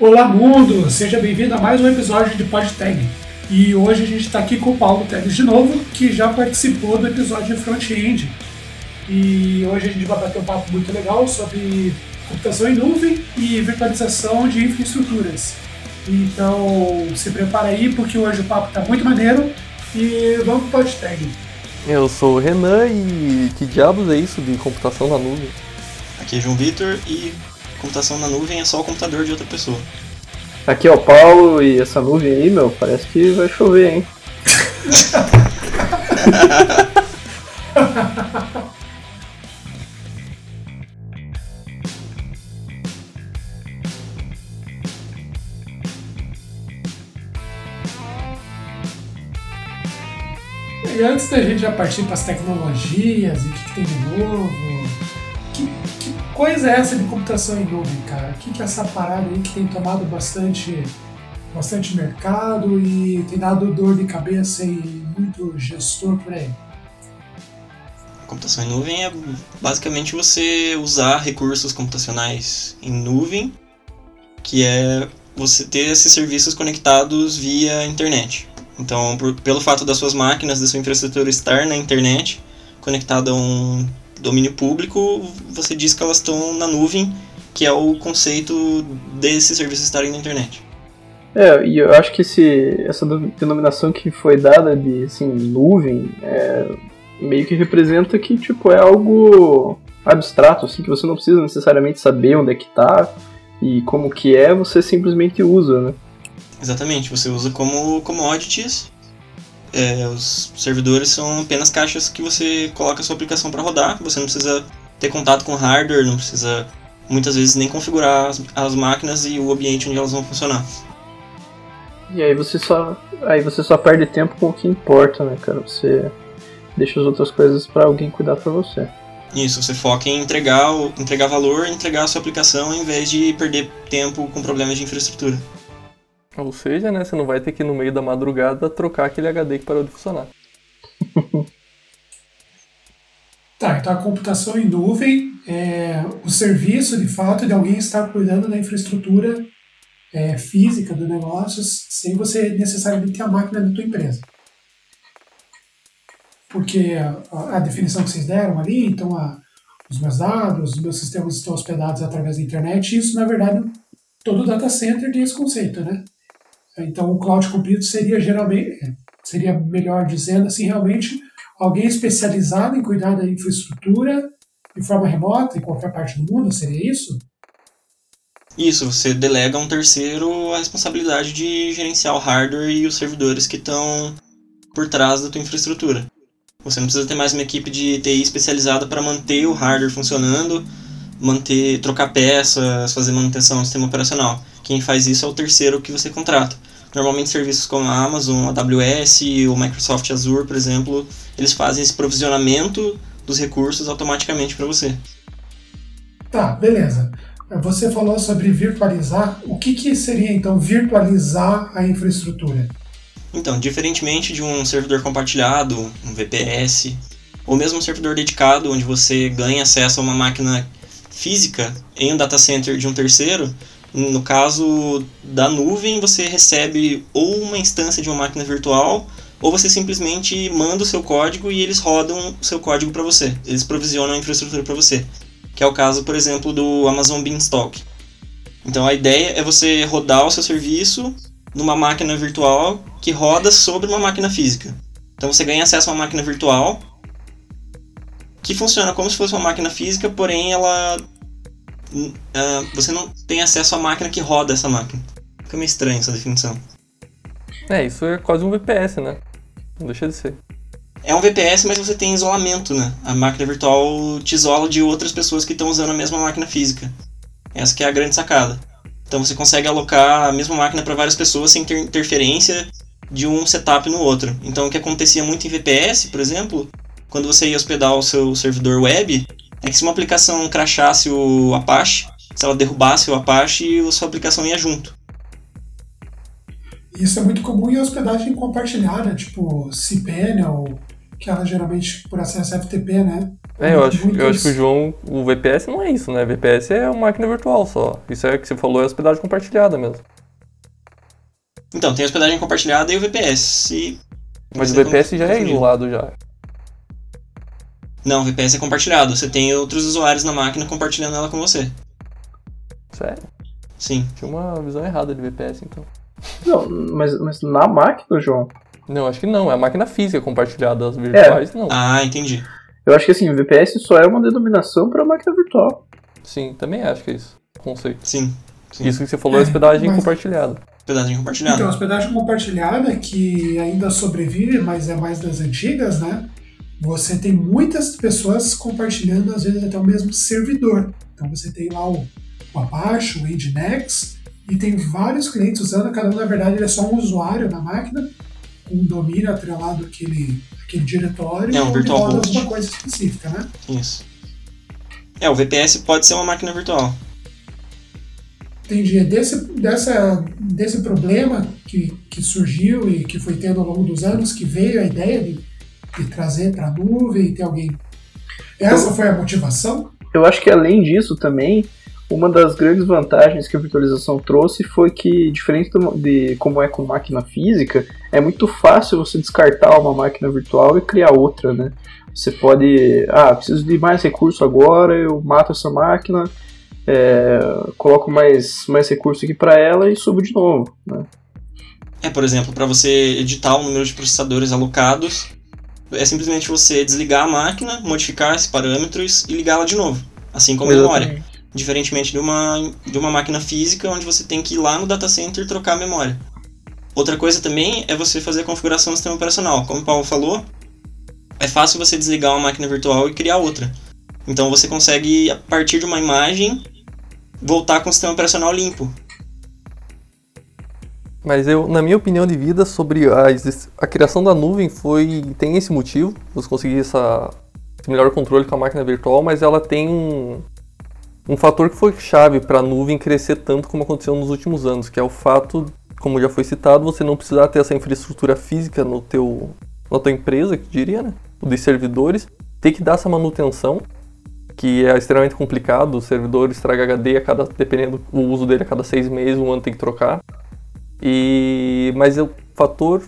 Olá mundo, seja bem-vindo a mais um episódio de PodTag. E hoje a gente está aqui com o Paulo Teles de novo, que já participou do episódio de front-end. E hoje a gente vai bater um papo muito legal sobre computação em nuvem e virtualização de infraestruturas. Então se prepara aí porque hoje o papo está muito maneiro e vamos para o PodTag. Eu sou o Renan e que diabos é isso de computação na nuvem? Aqui é João Vitor e computação na nuvem é só o computador de outra pessoa. Aqui é o Paulo e essa nuvem aí, meu, parece que vai chover, hein? E antes da gente já partir para as tecnologias e o que, que tem de novo, coisa é essa de computação em nuvem, cara? O que, que é essa parada aí que tem tomado bastante, bastante mercado e tem dado dor de cabeça e muito gestor por aí? Computação em nuvem é basicamente você usar recursos computacionais em nuvem, que é você ter esses serviços conectados via internet. Então, por, pelo fato das suas máquinas, da sua infraestrutura estar na internet, conectada a um domínio público, você diz que elas estão na nuvem, que é o conceito desses serviços estarem na internet. É, e eu acho que esse, essa denominação que foi dada de assim, nuvem é, meio que representa que tipo, é algo abstrato, assim, que você não precisa necessariamente saber onde é que está e como que é, você simplesmente usa, né? Exatamente, você usa como commodities. É, os servidores são apenas caixas que você coloca a sua aplicação para rodar. Você não precisa ter contato com hardware, não precisa muitas vezes nem configurar as, as máquinas e o ambiente onde elas vão funcionar. E aí você só aí você só perde tempo com o que importa, né, cara? Você deixa as outras coisas para alguém cuidar para você. Isso, você foca em entregar, entregar valor, entregar a sua aplicação em vez de perder tempo com problemas de infraestrutura. Ou seja, né, você não vai ter que no meio da madrugada trocar aquele HD que parou de funcionar. tá, então a computação em nuvem é o serviço, de fato, de alguém estar cuidando da infraestrutura é, física do negócio sem você necessariamente ter a máquina da tua empresa. Porque a, a definição que vocês deram ali, então a, os meus dados, os meus sistemas estão hospedados através da internet, isso na verdade todo data center tem esse conceito, né? Então, o cloud computing seria geralmente, seria melhor dizendo assim, realmente alguém especializado em cuidar da infraestrutura de forma remota em qualquer parte do mundo, seria isso? Isso, você delega a um terceiro a responsabilidade de gerenciar o hardware e os servidores que estão por trás da tua infraestrutura. Você não precisa ter mais uma equipe de TI especializada para manter o hardware funcionando, manter, trocar peças, fazer manutenção do sistema operacional. Quem faz isso é o terceiro que você contrata. Normalmente serviços como a Amazon, a AWS, o Microsoft Azure, por exemplo, eles fazem esse provisionamento dos recursos automaticamente para você. Tá, beleza. Você falou sobre virtualizar. O que, que seria então virtualizar a infraestrutura? Então, diferentemente de um servidor compartilhado, um VPS, ou mesmo um servidor dedicado, onde você ganha acesso a uma máquina física em um data center de um terceiro, no caso da nuvem, você recebe ou uma instância de uma máquina virtual, ou você simplesmente manda o seu código e eles rodam o seu código para você. Eles provisionam a infraestrutura para você. Que é o caso, por exemplo, do Amazon Beanstalk. Então a ideia é você rodar o seu serviço numa máquina virtual que roda sobre uma máquina física. Então você ganha acesso a uma máquina virtual que funciona como se fosse uma máquina física, porém ela uh, você não tem acesso à máquina que roda essa máquina. Fica meio estranho essa definição. É, isso é quase um VPS, né? Não deixa de ser. É um VPS, mas você tem isolamento, né? A máquina virtual te isola de outras pessoas que estão usando a mesma máquina física. Essa que é a grande sacada. Então você consegue alocar a mesma máquina para várias pessoas sem ter interferência de um setup no outro. Então o que acontecia muito em VPS, por exemplo, quando você ia hospedar o seu servidor web, é que se uma aplicação crachasse o Apache, se ela derrubasse o Apache, a sua aplicação ia junto. Isso é muito comum em hospedagem compartilhada, tipo cPanel, que ela geralmente por acesso FTP, né? É, eu acho, eu acho que o João, o VPS não é isso, né? VPS é uma máquina virtual só. Isso é o que você falou, é hospedagem compartilhada mesmo. Então, tem hospedagem compartilhada e o VPS. E Mas o VPS já é isolado já. Não, o VPS é compartilhado. Você tem outros usuários na máquina compartilhando ela com você. Sério? Sim. Tinha uma visão errada de VPS, então. Não, mas, mas na máquina, João, Não, acho que não. É a máquina física compartilhada. As virtuais, não. Ah, entendi. eu acho que assim, VPS só é uma denominação para máquina virtual. Sim, também acho que é isso. Conceito. Sim. Sim. Isso que você falou é hospedagem mas- compartilhada. Hospedagem compartilhada. Então, hospedagem compartilhada, que ainda sobrevive, mas é mais das antigas, né? Você tem muitas pessoas compartilhando, às vezes, até o mesmo servidor. Então, você tem lá o, o Apache, o Nginx, e tem vários clientes usando, cada um, na verdade, ele é só um usuário na máquina, com um domínio atrelado àquele, àquele diretório, É um virtual roda alguma coisa específica, né? Isso. É, o VPS pode ser uma máquina virtual. Entendi. É Desse, dessa, desse problema que, que surgiu e que foi tendo ao longo dos anos, que veio a ideia de, de trazer para a nuvem e ter alguém. Essa foi a motivação? Eu acho que além disso também, uma das grandes vantagens que a virtualização trouxe foi que, diferente do- de como é com máquina física, é muito fácil você descartar uma máquina virtual e criar outra, né? Você pode, ah, preciso de mais recurso agora, eu mato essa máquina, é, coloco mais, mais recurso aqui para ela e subo de novo, né? É, por exemplo, para você editar o número de processadores alocados, é simplesmente você desligar a máquina, modificar esses parâmetros e ligá-la de novo. Assim como a memória. Exatamente. Diferentemente de uma, de uma máquina física, onde você tem que ir lá no data center e trocar a memória. Outra coisa também é você fazer a configuração do sistema operacional. Como o Paulo falou, é fácil você desligar uma máquina virtual e criar outra. Então você consegue, a partir de uma imagem, voltar com o sistema operacional limpo. Mas eu, na minha opinião de vida sobre a, a criação da nuvem foi tem esse motivo, você conseguir essa esse melhor controle com a máquina virtual, mas ela tem um, um fator que foi chave para a nuvem crescer tanto como aconteceu nos últimos anos, que é o fato, como já foi citado, você não precisar ter essa infraestrutura física no teu na tua empresa, que diria, né, de servidores, ter que dar essa manutenção que é extremamente complicado, o servidor estraga HD a cada, dependendo do uso dele a cada seis meses, um ano tem que trocar. E mas o fator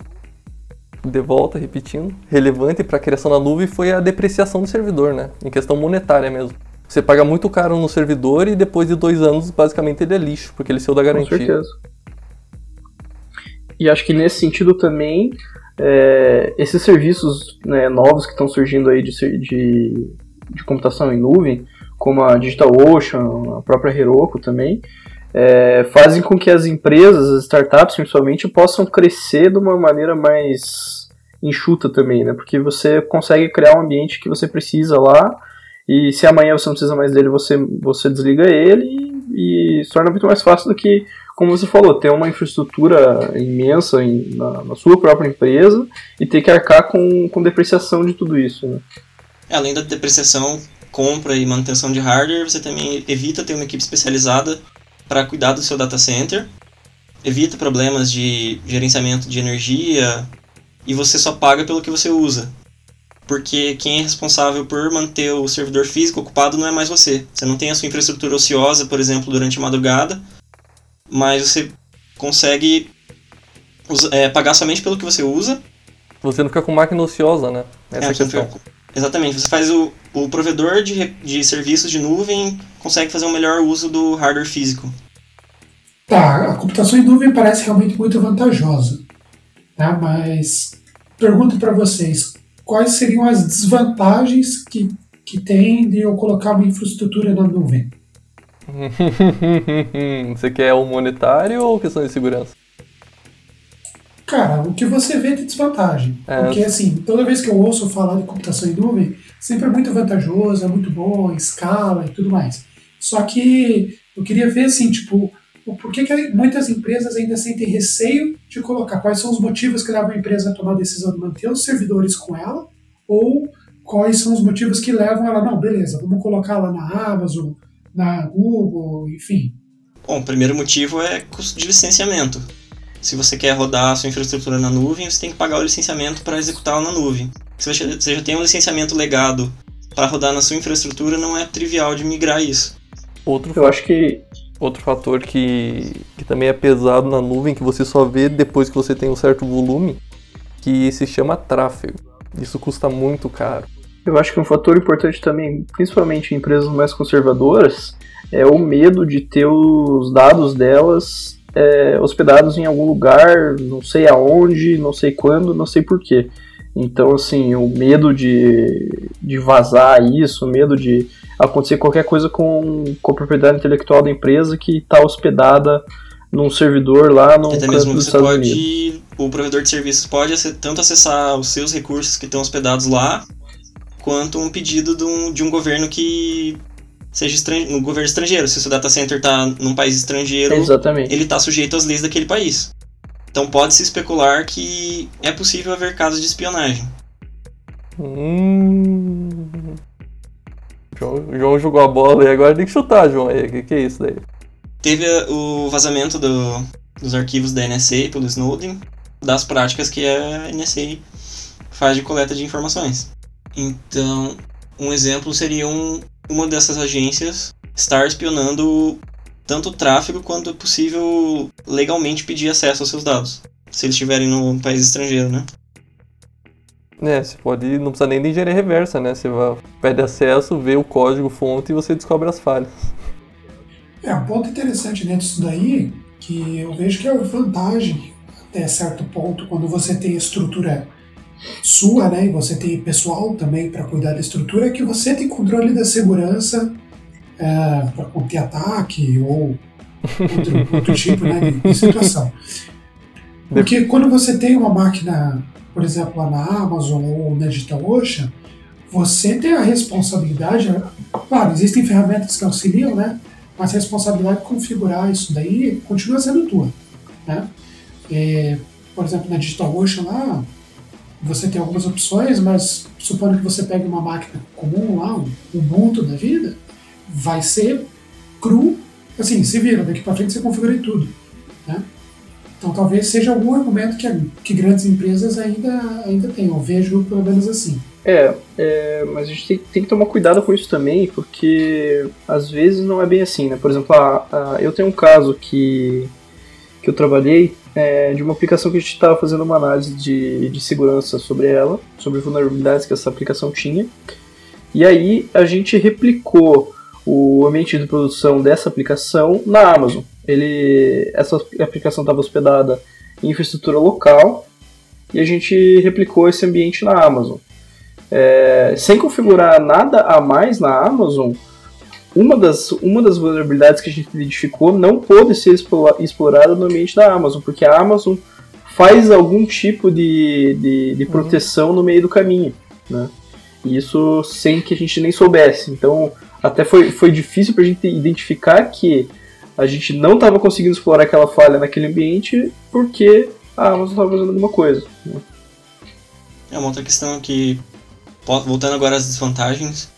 de volta, repetindo, relevante para a criação da nuvem foi a depreciação do servidor, né? Em questão monetária mesmo. Você paga muito caro no servidor e depois de dois anos, basicamente ele é lixo, porque ele saiu da Com garantia. certeza. E acho que nesse sentido também, é, esses serviços né, novos que estão surgindo aí de, de, de computação em nuvem, como a DigitalOcean, a própria Heroku também, é, fazem com que as empresas, as startups principalmente, possam crescer de uma maneira mais enxuta também, né? Porque você consegue criar um ambiente que você precisa lá, e se amanhã você não precisa mais dele, você, você desliga ele e, e se torna muito mais fácil do que como você falou, ter uma infraestrutura imensa em- na, na sua própria empresa e ter que arcar com, com depreciação de tudo isso. Né? É, Além da depreciação, compra e manutenção de hardware, você também evita ter uma equipe especializada para cuidar do seu data center, evita problemas de gerenciamento de energia e você só paga pelo que você usa. Porque quem é responsável por manter o servidor físico ocupado não é mais você. Você não tem a sua infraestrutura ociosa, por exemplo, durante a madrugada, mas você consegue é, pagar somente pelo que você usa Você não fica com máquina ociosa, né? Essa é a você questão. fica- Exatamente, você faz o, o provedor de, de serviços de nuvem consegue fazer um melhor uso do hardware físico. Tá, a computação em nuvem parece realmente muito vantajosa. Tá? Mas pergunto para vocês, quais seriam as desvantagens que, que tem de eu colocar uma infraestrutura na nuvem? Você quer o monetário ou questão de segurança? Cara, o que você vê de desvantagem. É. Porque, assim, toda vez que eu ouço falar de computação em nuvem, sempre é muito vantajoso, é muito bom, escala e tudo mais. Só que eu queria ver, assim, tipo, o porquê que muitas empresas ainda sentem receio de colocar, quais são os motivos que levam a empresa a tomar a decisão de manter os servidores com ela, ou quais são os motivos que levam ela, não, beleza, vamos colocar lá na Amazon, na Google, enfim. Bom, o primeiro motivo é custo de licenciamento. Se você quer rodar a sua infraestrutura na nuvem, você tem que pagar o licenciamento para executá-la na nuvem. Se você você já tem um licenciamento legado para rodar na sua infraestrutura, não é trivial de migrar isso. Outro, Eu acho que outro fator que, que também é pesado na nuvem, que você só vê depois que você tem um certo volume, que se chama tráfego. Isso custa muito caro. Eu acho que um fator importante também, principalmente em empresas mais conservadoras, é o medo de ter os dados delas é, hospedados em algum lugar, não sei aonde, não sei quando, não sei porquê. Então, assim, o medo de, de vazar isso, o medo de acontecer qualquer coisa com, com a propriedade intelectual da empresa que está hospedada num servidor lá no Até mesmo dos você Estados Unidos. pode. O provedor de serviços pode tanto acessar os seus recursos que estão hospedados lá, quanto um pedido de um, de um governo que seja um governo estrangeiro. Se o seu data center está num país estrangeiro, Exatamente. ele está sujeito às leis daquele país. Então pode-se especular que é possível haver casos de espionagem. Hum. João, João jogou a bola e agora tem que chutar, João. O que, que é isso daí? Teve o vazamento do- dos arquivos da NSA pelo Snowden, das práticas que a NSA faz de coleta de informações. Então, um exemplo seria um, uma dessas agências estar espionando tanto o tráfego quanto é possível legalmente pedir acesso aos seus dados, se eles estiverem no país estrangeiro, né? É, você pode. Não precisa nem de engenharia reversa, né? Você vai, pede acesso, vê o código fonte e você descobre as falhas. É, um ponto interessante dentro disso daí, que eu vejo que é uma vantagem até certo ponto, quando você tem estrutura sua, né, e você tem pessoal também para cuidar da estrutura, é que você tem controle da segurança para conter ataque ou outro, outro tipo né, de, de situação. Porque quando você tem uma máquina, por exemplo, lá na Amazon ou na DigitalOcean, você tem a responsabilidade, claro, existem ferramentas que auxiliam, né? mas a responsabilidade de configurar isso daí continua sendo tua. Né? É, por exemplo, na DigitalOcean lá, você tem algumas opções, mas supondo que você pegue uma máquina comum lá, um Ubuntu da vida, vai ser cru, assim, se vira, daqui para frente você configura tudo. Né? Então talvez seja algum argumento que, que grandes empresas ainda, ainda têm, eu vejo pelo menos assim. É, é, mas a gente tem, tem, que tomar cuidado com isso também, porque às vezes não é bem assim, né? Por exemplo, eu tenho um caso que, que eu trabalhei é, de uma aplicação que a gente estava fazendo uma análise de, de segurança sobre ela, sobre vulnerabilidades que essa aplicação tinha, e aí a gente replicou o ambiente de produção dessa aplicação na Amazon. Ele, essa aplicação estava hospedada em infraestrutura local e a gente replicou esse ambiente na Amazon. É, sem configurar nada a mais na Amazon, uma das, uma das vulnerabilidades que a gente identificou não pôde ser explorada no ambiente da Amazon, porque a Amazon faz algum tipo de, de, de proteção uhum. no meio do caminho. Né? E isso sem que a gente nem soubesse. Então, até foi, foi difícil para a gente identificar que a gente não estava conseguindo explorar aquela falha naquele ambiente porque a Amazon estava fazendo alguma coisa. Né? É uma outra questão que voltando agora às desvantagens,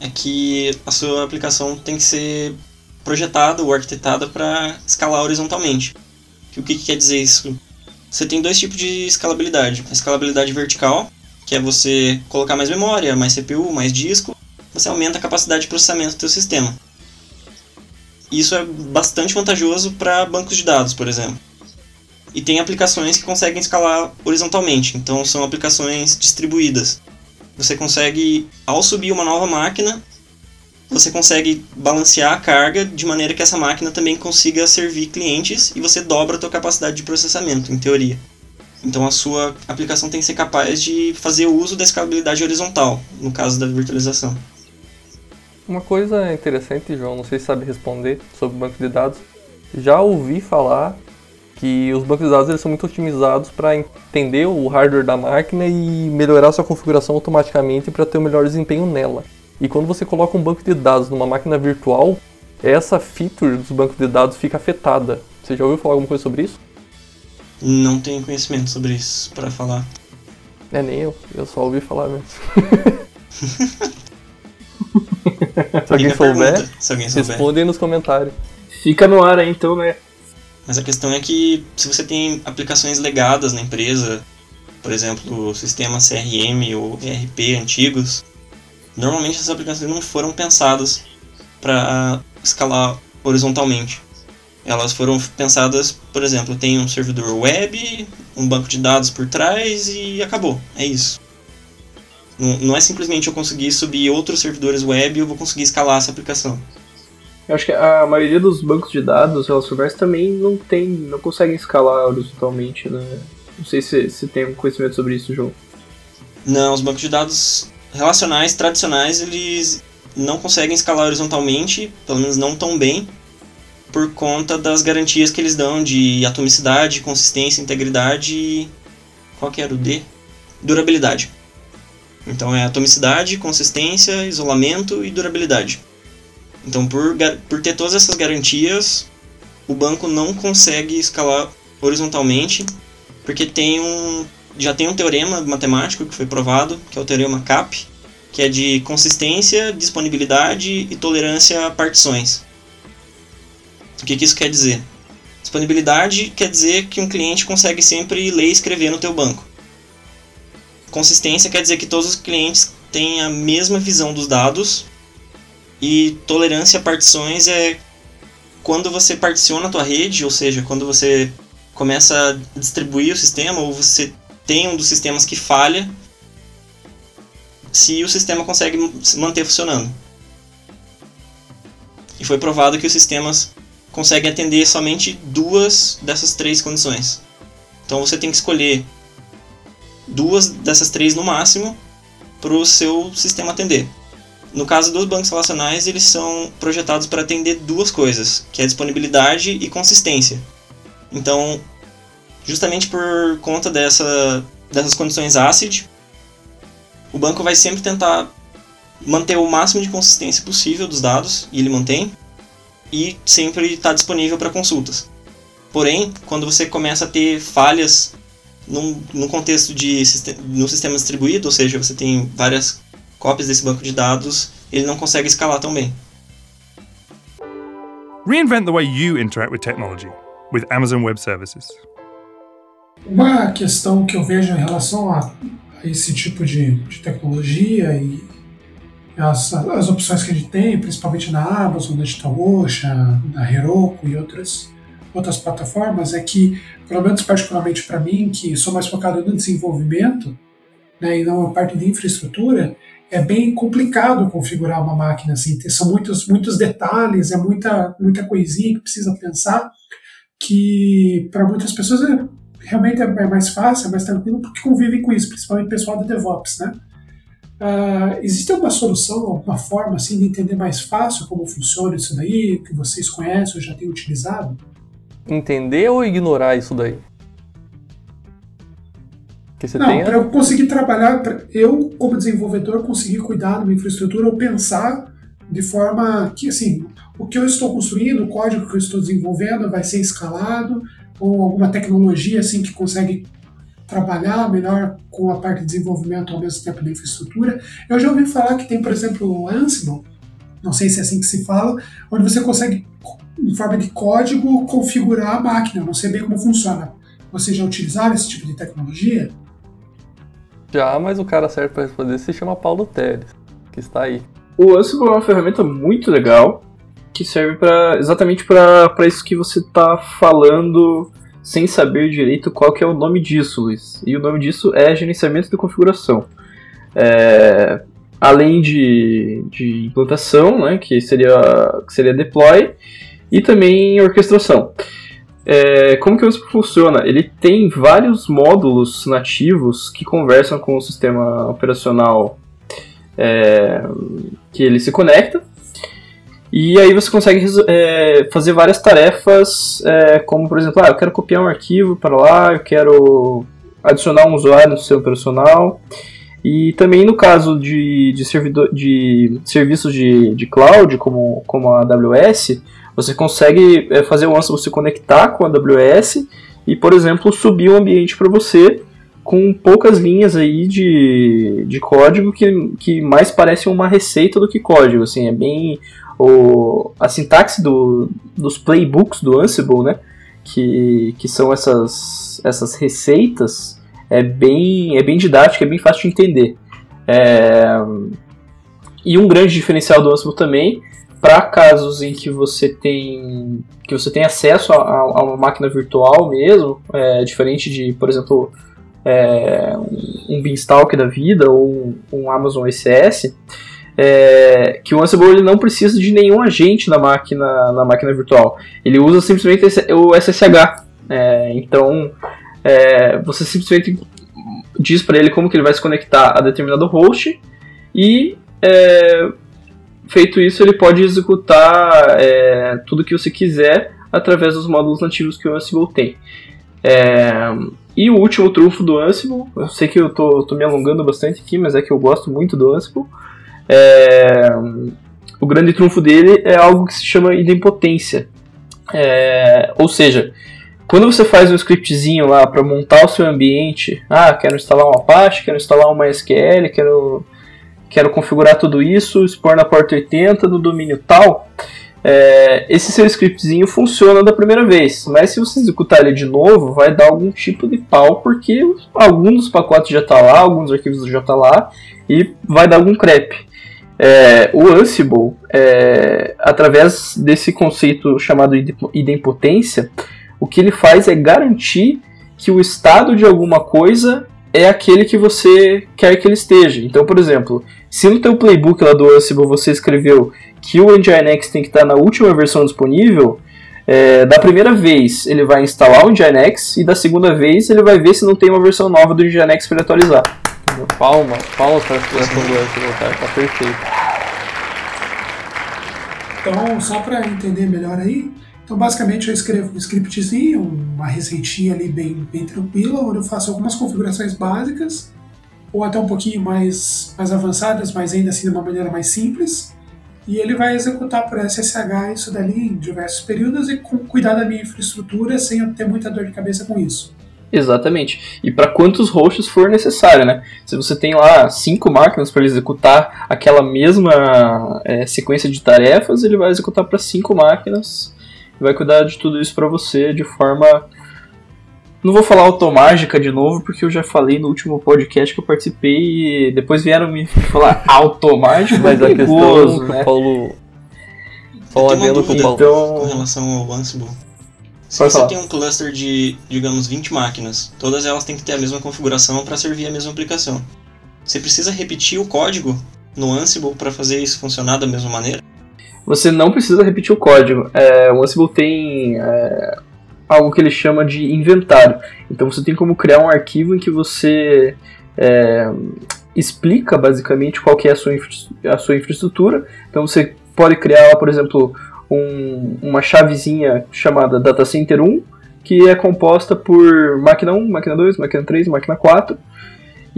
é que a sua aplicação tem que ser projetada ou arquitetada para escalar horizontalmente. O que, que, quer dizer isso? Você tem dois tipos de escalabilidade. A escalabilidade vertical, que é você colocar mais memória, mais CPU, mais disco, você aumenta a capacidade de processamento do seu sistema. Isso é bastante vantajoso para bancos de dados, por exemplo. E tem aplicações que conseguem escalar horizontalmente, então são aplicações distribuídas você consegue, ao subir uma nova máquina, você consegue balancear a carga de maneira que essa máquina também consiga servir clientes e você dobra a sua capacidade de processamento, em teoria. Então a sua aplicação tem que ser capaz de fazer o uso da escalabilidade horizontal, no caso da virtualização. Uma coisa interessante, João, não sei se sabe responder sobre banco de dados. Já ouvi falar que os bancos de dados eles são muito otimizados para entender o hardware da máquina e melhorar sua configuração automaticamente para ter o melhor desempenho nela. E quando você coloca um banco de dados numa máquina virtual, essa feature dos bancos de dados fica afetada. Você já ouviu falar alguma coisa sobre isso? Não tenho conhecimento sobre isso para falar. É nem eu, eu só ouvi falar mesmo. se, alguém souber, se alguém souber, responde aí nos comentários. Fica no ar aí então, né? Mas a questão é que se você tem aplicações legadas na empresa, por exemplo, sistemas CRM ou ERP antigos, Normalmente essas aplicações não foram pensadas para escalar horizontalmente. Elas foram pensadas, por exemplo, tem um servidor web, um banco de dados por trás e acabou. É isso. Não, não é simplesmente eu conseguir subir outros servidores web e eu vou conseguir escalar essa aplicação. Eu acho que a maioria dos bancos de dados relacionais também não tem, não conseguem escalar horizontalmente, né? Não sei se, se tem algum conhecimento sobre isso, João. Não, os bancos de dados relacionais tradicionais, eles não conseguem escalar horizontalmente, pelo menos não tão bem, por conta das garantias que eles dão de atomicidade, consistência, integridade e... qual que era o D? Durabilidade. Então é atomicidade, consistência, isolamento e durabilidade. Então por, por ter todas essas garantias, o banco não consegue escalar horizontalmente, porque tem um já tem um teorema matemático que foi provado, que é o teorema CAP, que é de consistência, disponibilidade e tolerância a partições. O que, que isso quer dizer? Disponibilidade quer dizer que um cliente consegue sempre ler e escrever no teu banco. Consistência quer dizer que todos os clientes têm a mesma visão dos dados. E tolerância a partições é quando você particiona a tua rede, ou seja, quando você começa a distribuir o sistema ou você tem um dos sistemas que falha, se o sistema consegue se manter funcionando. E foi provado que os sistemas conseguem atender somente duas dessas três condições. Então você tem que escolher duas dessas três no máximo para o seu sistema atender. No caso dos bancos relacionais, eles são projetados para atender duas coisas, que é disponibilidade e consistência. Então, justamente por conta dessa, dessas condições ACID, o banco vai sempre tentar manter o máximo de consistência possível dos dados, e ele mantém, e sempre está disponível para consultas. Porém, quando você começa a ter falhas num, num contexto de no sistema distribuído, ou seja, você tem várias cópias desse banco de dados, ele não consegue escalar tão bem. Reinvent the way you interact with technology with Amazon Web Services. Uma questão que eu vejo em relação a, a esse tipo de, de tecnologia e as, as, opções que a gente tem, principalmente na Amazon, na DigitalOcean, na Heroku e outras, outras plataformas, é que, pelo menos particularmente para mim, que sou mais focado no desenvolvimento né, e não na parte de infraestrutura, é bem complicado configurar uma máquina assim. São muitos, muitos detalhes, é muita, muita coisinha que precisa pensar, que para muitas pessoas é realmente é mais fácil, é mais tranquilo, porque convivem com isso, principalmente o pessoal do DevOps, né? Uh, existe alguma solução, alguma forma assim de entender mais fácil como funciona isso daí, que vocês conhecem ou já têm utilizado? Entender ou ignorar isso daí? Que você Não, para eu conseguir trabalhar, eu como desenvolvedor conseguir cuidar da minha infraestrutura ou pensar de forma que assim, o que eu estou construindo, o código que eu estou desenvolvendo vai ser escalado, ou alguma tecnologia assim que consegue trabalhar melhor com a parte de desenvolvimento ao mesmo tempo da infraestrutura. Eu já ouvi falar que tem, por exemplo, o Ansible, não sei se é assim que se fala, onde você consegue, em forma de código, configurar a máquina. não sei bem como funciona. Vocês já utilizaram esse tipo de tecnologia? Já, mas o cara certo para responder se chama Paulo Teles, que está aí. O Ansible é uma ferramenta muito legal que serve para exatamente para isso que você está falando sem saber direito qual que é o nome disso, Luiz. E o nome disso é gerenciamento de configuração. É, além de, de implantação, né, que seria, que seria deploy, e também orquestração. É, como que isso funciona? Ele tem vários módulos nativos que conversam com o sistema operacional é, que ele se conecta e aí você consegue é, fazer várias tarefas, é, como por exemplo, ah, eu quero copiar um arquivo para lá, eu quero adicionar um usuário no seu personal. E também no caso de, de, servidor, de serviços de, de cloud, como, como a AWS, você consegue é, fazer o Ansible se conectar com a AWS e, por exemplo, subir o um ambiente para você com poucas linhas aí de, de código que, que mais parece uma receita do que código. Assim, é bem o, a sintaxe do, dos playbooks do Ansible, né? Que, que são essas, essas receitas, é bem, é bem didática, é bem fácil de entender. É, e um grande diferencial do Ansible também, para casos em que você tem que você tem acesso a, a uma máquina virtual mesmo, é, diferente de, por exemplo, é, um Beanstalk da vida ou um, Amazon ECS, é, que o Ansible ele não precisa de nenhum agente na máquina, na máquina virtual. Ele usa simplesmente o SSH. É, então, é, você simplesmente diz para ele como que ele vai se conectar a determinado host e é, feito isso ele pode executar é, tudo que você quiser através dos módulos nativos que o Ansible tem. É, e o último trunfo do Ansible, eu sei que eu tô, tô, me alongando bastante aqui, mas é que eu gosto muito do Ansible. É, o grande trunfo dele é algo que se chama idempotência. É, ou seja, quando você faz um scriptzinho lá para montar o seu ambiente, ah, quero instalar um Apache, quero instalar uma SQL, quero, quero configurar tudo isso, expor na porta 80 no domínio tal, é, esse seu scriptzinho funciona da primeira vez, mas se você executar ele de novo, vai dar algum tipo de pau, porque algum dos pacotes já está lá, alguns arquivos já estão tá lá, e vai dar algum crepe. É, o Ansible, é, através desse conceito chamado idempotência, o que ele faz é garantir que o estado de alguma coisa é aquele que você quer que ele esteja. Então, por exemplo, se no teu playbook lá do Ansible você escreveu que o Nginx tem que estar na última versão disponível, é, da primeira vez ele vai instalar o Nginx e da segunda vez ele vai ver se não tem uma versão nova do Nginx para ele atualizar. Palmas, palmas para a explicação do Ansible, cara, tá perfeito. Então, só para entender melhor aí, então, basicamente, eu escrevo um scriptzinho, uma receitinha ali bem, bem tranquila, onde eu faço algumas configurações básicas, ou até um pouquinho mais, mais avançadas, mas ainda assim de uma maneira mais simples. E ele vai executar por SSH isso dali em diversos períodos e com, cuidar da minha infraestrutura sem eu ter muita dor de cabeça com isso. Exatamente. E para quantos hosts for necessário, né? Se você tem lá cinco máquinas para executar aquela mesma é, sequência de tarefas, ele vai executar para cinco máquinas vai cuidar de tudo isso para você de forma. Não vou falar automágica de novo, porque eu já falei no último podcast que eu participei e depois vieram me falar automágico, mas a questão né? que o Paulo. Só adendo com o Paulo. Então... Com relação ao Ansible. Se Pode você falar. tem um cluster de, digamos, 20 máquinas, todas elas têm que ter a mesma configuração para servir a mesma aplicação. Você precisa repetir o código no Ansible para fazer isso funcionar da mesma maneira? Você não precisa repetir o código. É, o Ansible tem é, algo que ele chama de inventário. Então você tem como criar um arquivo em que você é, explica basicamente qual que é a sua, a sua infraestrutura. Então você pode criar, por exemplo, um, uma chavezinha chamada Data Center 1, que é composta por máquina 1, máquina 2, máquina 3, máquina 4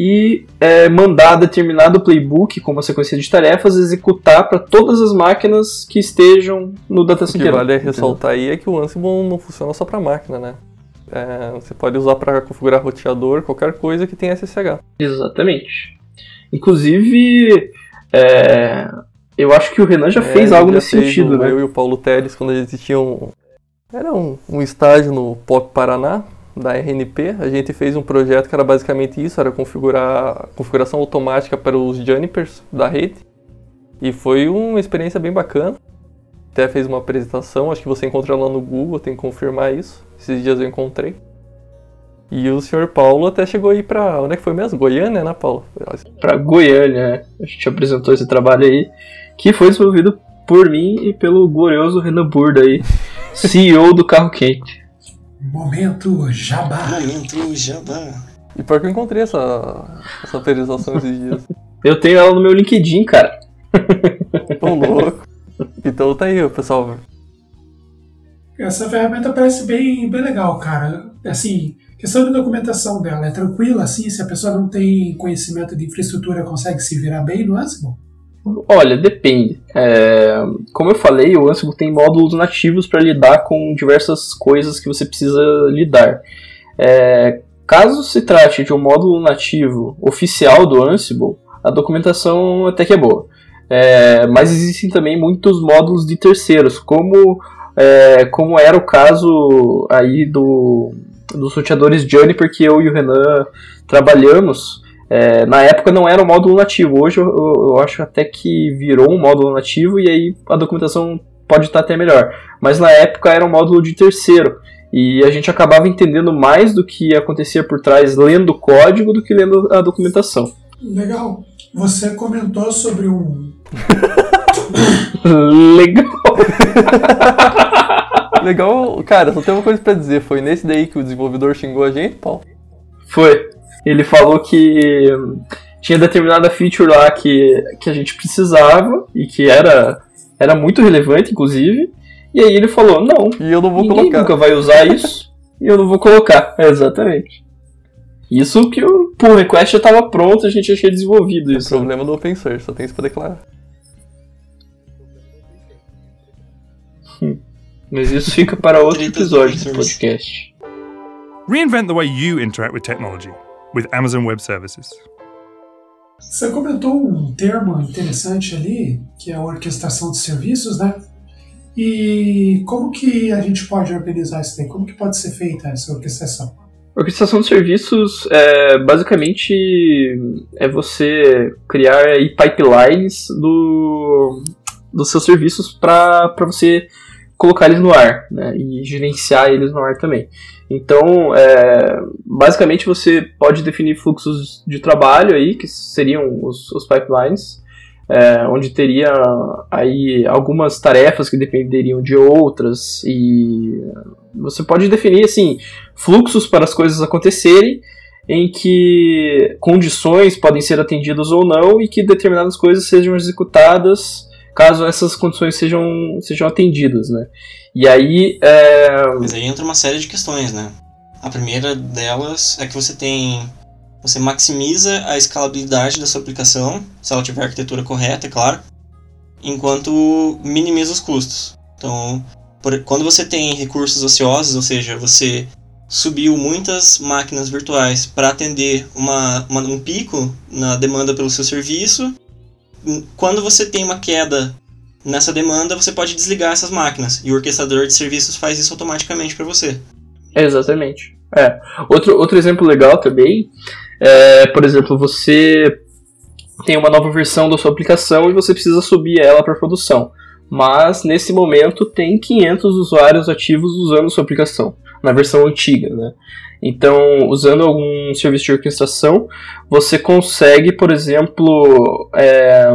e é, mandar determinado playbook com uma sequência de tarefas executar para todas as máquinas que estejam no data center. O que vale ressaltar aí é que o Ansible não funciona só para máquina, né? É, você pode usar para configurar roteador, qualquer coisa que tenha SSH. Exatamente. Inclusive, é, eu acho que o Renan já é, fez algo já nesse fez sentido, um, né? Eu e o Paulo Teles, quando a gente tinha um. Era um, um estágio no POP Paraná, da RNP, a gente fez um projeto que era basicamente isso, era configurar configuração automática para os Junipers da rede. E foi uma experiência bem bacana. Até fez uma apresentação, acho que você encontra lá no Google, tem que confirmar isso. Esses dias eu encontrei. E o senhor Paulo até chegou aí para onde é que foi mesmo? Goiânia, né, Paulo? Para Goiânia, né? A gente apresentou esse trabalho aí, que foi desenvolvido por mim e pelo glorioso Renan Burda aí, CEO do Carro Quente. Momento Jabá. Momento Jabá. E pior que eu encontrei essa, essa atualização esses dias. Eu tenho ela no meu LinkedIn, cara. Tão louco. Então tá aí, pessoal. Essa ferramenta parece bem, bem legal, cara. Assim, questão de documentação dela é tranquila, assim, se a pessoa não tem conhecimento de infraestrutura, consegue se virar bem no Ansible? Olha, depende. É, como eu falei, o Ansible tem módulos nativos para lidar com diversas coisas que você precisa lidar. É, caso se trate de um módulo nativo oficial do Ansible, a documentação até que é boa. É, mas existem também muitos módulos de terceiros, como, é, como era o caso aí do, dos roteadores Juniper que eu e o Renan trabalhamos É, na época não era um módulo nativo, hoje eu, eu, eu, acho até que virou um módulo nativo e aí a documentação pode estar até melhor. Mas na época era um módulo de terceiro e a gente acabava entendendo mais do que acontecia por trás lendo o código do que lendo a documentação. Legal. Você comentou sobre um. Legal. Legal, cara, só tem uma coisa pra dizer. Foi nesse daí que o desenvolvedor xingou a gente, Paulo? Foi. Ele falou que tinha determinada feature lá que, que a gente precisava e que era, era muito relevante, inclusive. E aí ele falou, não. E eu não vou ninguém colocar. nunca vai usar isso e eu não vou colocar. exatamente. Isso que o pull request já estava pronto, a gente já tinha desenvolvido É isso. problema do open source, só tem isso pra declarar. Mas isso fica para outro episódio do podcast. Reinvent the way you interact with technology with Amazon Web Services. Você comentou um termo interessante ali, que é a orquestração de serviços, né? E como que a gente pode organizar isso daí? Como que pode ser feita essa orquestração? Orquestração de serviços é basicamente é você criar aí pipelines do, dos seus serviços para você colocar eles no ar né, e gerenciar eles no ar também. Então, é, basicamente você pode definir fluxos de trabalho aí, que seriam os, os pipelines, é, onde teria aí algumas tarefas que dependeriam de outras e você pode definir assim fluxos para as coisas acontecerem em que condições podem ser atendidas ou não e que determinadas coisas sejam executadas caso essas condições sejam, sejam atendidas, né? E aí é, Mas aí entra uma série de questões, né? A primeira delas é que você tem. Você maximiza a escalabilidade da sua aplicação, se ela tiver a arquitetura correta, é claro, enquanto minimiza os custos. Então, por- quando você tem recursos ociosos, ou seja, você subiu muitas máquinas virtuais para atender uma, uma- um pico na demanda pelo seu serviço, quando você tem uma queda nessa demanda, você pode desligar essas máquinas e o orquestrador de serviços faz isso automaticamente para você. Exatamente. É. Outro, outro exemplo legal também é, por exemplo, você tem uma nova versão da sua aplicação e você precisa subir ela para produção. Mas nesse momento tem 500 usuários ativos usando a sua aplicação, na versão antiga, né? Então, usando algum serviço de orquestração, você consegue, por exemplo, é,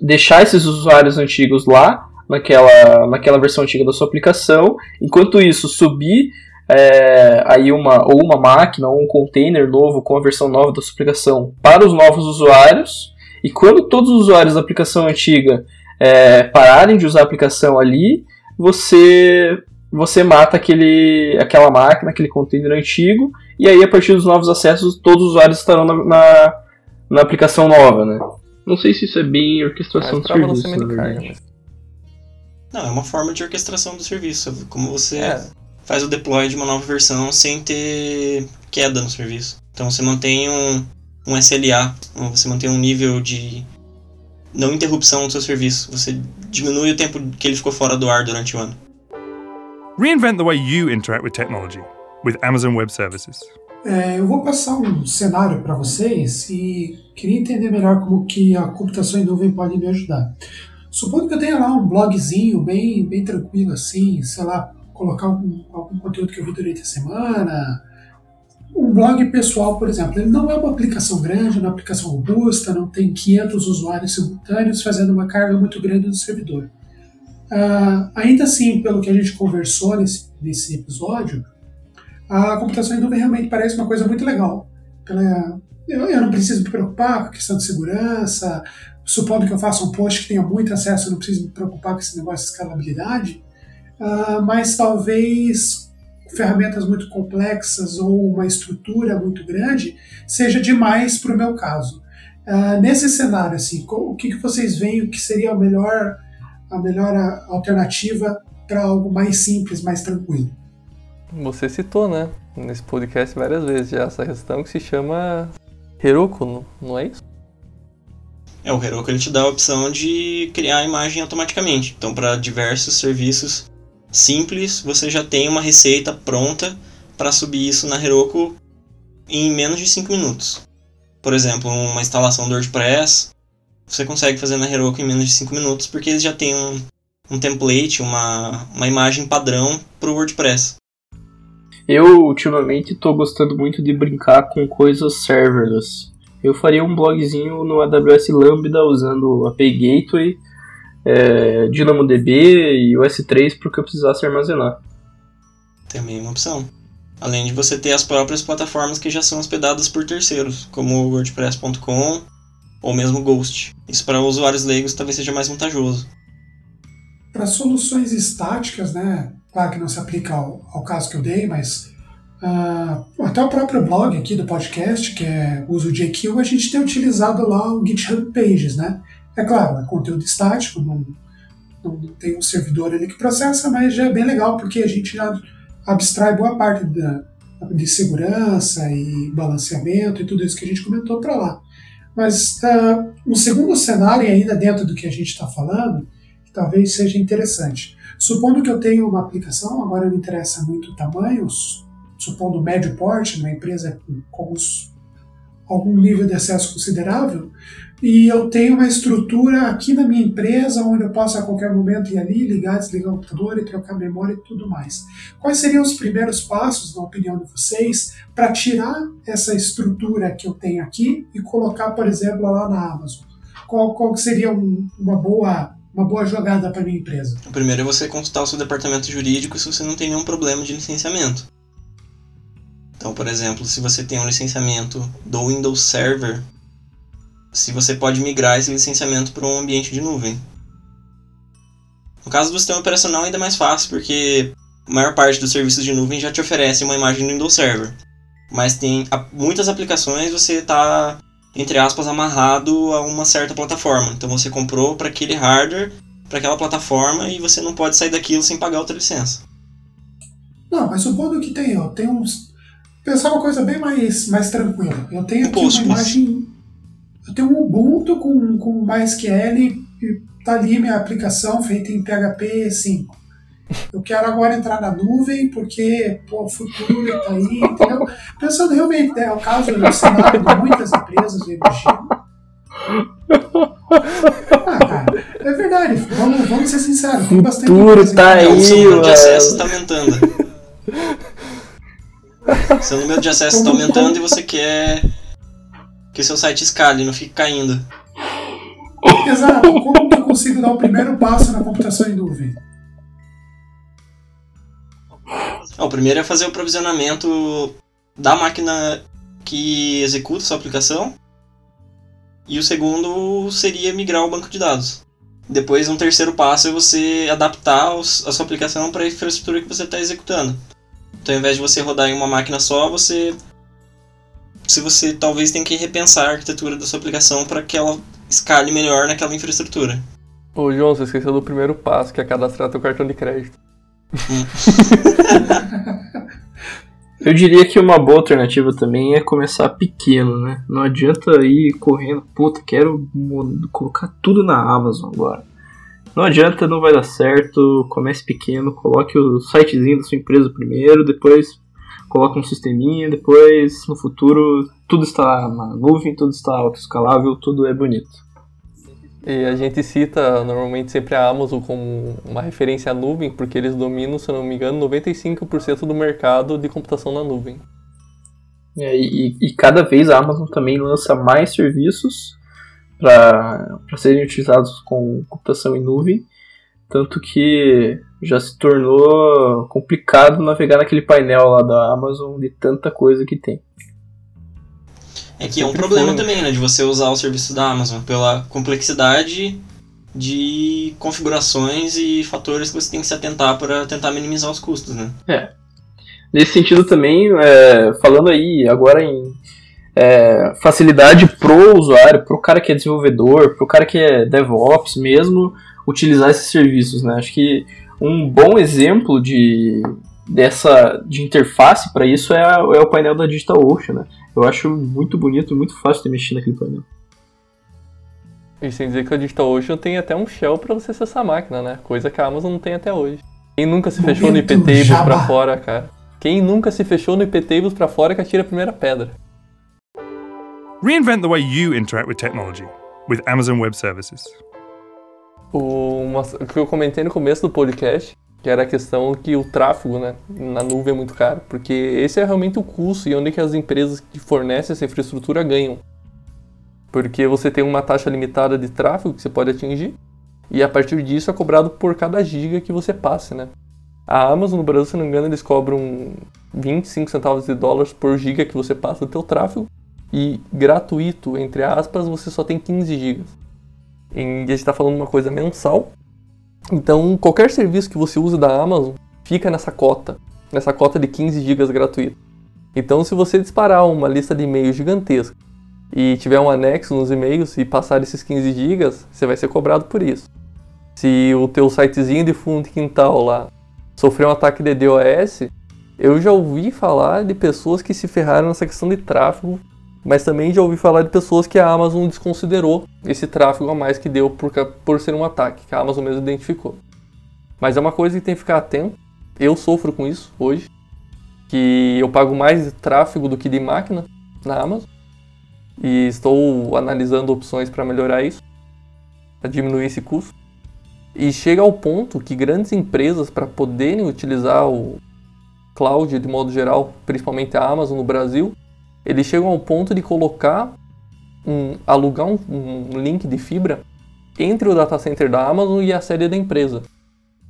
deixar esses usuários antigos lá, naquela, naquela versão antiga da sua aplicação, enquanto isso subir é, aí uma, ou uma máquina ou um container novo com a versão nova da sua aplicação para os novos usuários, e quando todos os usuários da aplicação antiga é, pararem de usar a aplicação ali, você você mata aquele, aquela máquina, aquele container antigo, e aí a partir dos novos acessos todos os usuários estarão na, na, na aplicação nova, né? Não sei se isso é bem orquestração de pra serviço, na verdade. Não, é uma forma de orquestração do serviço, como você É. faz o deploy de uma nova versão sem ter queda no serviço. Então você mantém um, um SLA, você mantém um nível de não interrupção do seu serviço. Você diminui o tempo que ele ficou fora do ar durante o ano. Reinvent the way you interact with technology with Amazon Web Services. É, eu vou passar um cenário para vocês e queria entender melhor como que a computação em nuvem pode me ajudar. Supondo que eu tenha lá um blogzinho bem, bem tranquilo assim, sei lá, colocar algum, algum conteúdo que eu vi durante a semana. Um blog pessoal, por exemplo, ele não é uma aplicação grande, não é uma aplicação robusta, não tem 500 usuários simultâneos fazendo uma carga muito grande do servidor. Ah, ainda assim, pelo que a gente conversou nesse, nesse episódio, a computação em nuvem realmente parece uma coisa muito legal. Pela, eu, eu não preciso me preocupar com a questão de segurança, supondo que eu faça um post que tenha muito acesso, eu não preciso me preocupar com esse negócio de escalabilidade, ah, mas talvez ferramentas muito complexas ou uma estrutura muito grande seja demais para o meu caso. Ah, nesse cenário, assim, o que, que vocês veem que seria a melhor, a melhor alternativa para algo mais simples, mais tranquilo? Você citou, né? Nesse podcast várias vezes já essa questão que se chama Heroku, não- não é isso? É, o Heroku ele te dá a opção de criar a imagem automaticamente. Então, para diversos serviços simples, você já tem uma receita pronta para subir isso na Heroku em menos de 5 minutos. por exemplo, uma instalação do WordPress, você consegue fazer na Heroku em menos de 5 minutos, porque eles já têm um, um template, uma, uma imagem padrão para o WordPress. Eu, ultimamente, estou gostando muito de brincar com coisas serverless. Eu faria um blogzinho no AWS Lambda usando o API Gateway, é, DynamoDB e o S3 para o que eu precisasse armazenar. Também é uma opção. Além de você ter as próprias plataformas que já são hospedadas por terceiros, como o WordPress.com ou mesmo Ghost. Isso para usuários leigos talvez seja mais vantajoso. Para soluções estáticas, né? Claro que não se aplica ao, ao caso que eu dei, mas uh, até o próprio blog aqui do podcast, que é Uso JQ, a gente tem utilizado lá o GitHub Pages, né? É claro, é conteúdo estático, não, não, não tem um servidor ali que processa, mas já é bem legal porque a gente já abstrai boa parte da, de segurança e balanceamento e tudo isso que a gente comentou para lá. Mas uh, um segundo cenário, ainda dentro do que a gente está falando, que talvez seja interessante. Supondo que eu tenha uma aplicação, agora não interessa muito o tamanho, supondo médio porte, uma empresa com os, algum nível de acesso considerável, e eu tenho uma estrutura aqui na minha empresa onde eu posso a qualquer momento ir ali, ligar, desligar o computador e trocar memória e tudo mais. Quais seriam os primeiros passos, na opinião de vocês, para tirar essa estrutura que eu tenho aqui e colocar, por exemplo, lá na Amazon? Qual, qual seria um, uma boa uma boa jogada para minha empresa? O primeiro é você consultar o seu departamento jurídico se você não tem nenhum problema de licenciamento. Então, por exemplo, se você tem um licenciamento do Windows Server, se você pode migrar esse licenciamento para um ambiente de nuvem. No caso do sistema operacional ainda é mais fácil, porque a maior parte dos serviços de nuvem já te oferece uma imagem do Windows Server. Mas tem muitas aplicações você está, entre aspas, amarrado a uma certa plataforma. Então você comprou para aquele hardware, para aquela plataforma, e você não pode sair daquilo sem pagar outra licença. Não, mas supondo que tem, ó, tem uns. Pensar uma coisa bem mais, mais tranquila. Eu tenho aqui uma imagem eu tenho um Ubuntu com, com MySQL e tá ali minha aplicação feita em PHP 5. Eu quero agora entrar na nuvem porque pô, o futuro está aí, entendeu? Pensando realmente, né, é o caso do cenário de muitas empresas, imagino. Ah, cara, é verdade, vamos, vamos ser sinceros. O futuro tá aí, O seu número de acesso está aumentando. seu número de acesso está aumentando e você quer que seu site escale e não fique caindo. Exato. Como que eu consigo dar o primeiro passo na computação em nuvem? O primeiro é fazer o provisionamento da máquina que executa sua aplicação. E o segundo seria migrar o banco de dados. Depois, um terceiro passo é você adaptar a sua aplicação para a infraestrutura que você está executando. Então, ao invés de você rodar em uma máquina só, você se você talvez tenha que repensar a arquitetura da sua aplicação para que ela escale melhor naquela infraestrutura. Ô João, você esqueceu do primeiro passo, que é cadastrar teu cartão de crédito. Eu diria que uma boa alternativa também é começar pequeno, né? Não adianta ir correndo, puta, quero colocar tudo na Amazon agora. Não adianta, não vai dar certo. Comece pequeno, coloque o sitezinho da sua empresa primeiro, depois coloca um sisteminha, depois no futuro tudo está na nuvem, tudo está autoescalável, tudo é bonito. E a gente cita normalmente sempre a Amazon como uma referência à nuvem, porque eles dominam, se não me engano, 95% do mercado de computação na nuvem. É, e, e, cada vez a Amazon também lança mais serviços para serem utilizados com computação em nuvem. Tanto que já se tornou complicado navegar naquele painel lá da Amazon de tanta coisa que tem. É que é um problema foi. também, né, de você usar o serviço da Amazon, pela complexidade de configurações e fatores que você tem que se atentar para tentar minimizar os custos, né? É. Nesse sentido também, é, falando aí agora em é, facilidade pro usuário, pro cara que é desenvolvedor, pro cara que é DevOps mesmo, utilizar esses serviços, né? Acho que um bom exemplo de dessa de interface para isso é, é o painel da DigitalOcean, né? Eu acho muito bonito, muito fácil de mexer naquele painel. E sem dizer que a DigitalOcean tem até um shell para você acessar a máquina, né? Coisa que a Amazon não tem até hoje. Quem nunca se fechou no IPTables para fora, cara? Quem nunca se fechou no IPTables para fora que atira a primeira pedra? Reinvent the way you interact with technology with Amazon Web Services. Uma, que eu comentei no começo do podcast, que era a questão que o tráfego né, na nuvem é muito caro, porque esse é realmente o custo e onde que as empresas que fornecem essa infraestrutura ganham. Porque você tem uma taxa limitada de tráfego que você pode atingir, e a partir disso é cobrado por cada giga que você passe, né? A Amazon no Brasil, se não me engano, eles cobram 25 centavos de dólares por giga que você passa do teu tráfego, e gratuito, entre aspas, você só tem 15 gigas. E a gente está falando uma coisa mensal. Então, qualquer serviço que você use da Amazon fica nessa cota, nessa cota de 15 GB gratuito. Então, se você disparar uma lista de e-mails gigantesca e tiver um anexo nos e-mails e passar esses 15 GB, você vai ser cobrado por isso. Se o teu sitezinho de fundo de quintal lá sofreu um ataque de DOS, eu já ouvi falar de pessoas que se ferraram nessa questão de tráfego mas também já ouvi falar de pessoas que a Amazon desconsiderou esse tráfego a mais que deu por, por ser um ataque, que a Amazon mesmo identificou. Mas é uma coisa que tem que ficar atento. Eu sofro com isso hoje, que eu pago mais de tráfego do que de máquina na Amazon. E estou analisando opções para melhorar isso, para diminuir esse custo. E chega ao ponto que grandes empresas, para poderem utilizar o cloud de modo geral, principalmente a Amazon no Brasil, eles chegam ao ponto de colocar, um, alugar um, um link de fibra entre o data center da Amazon e a sede da empresa.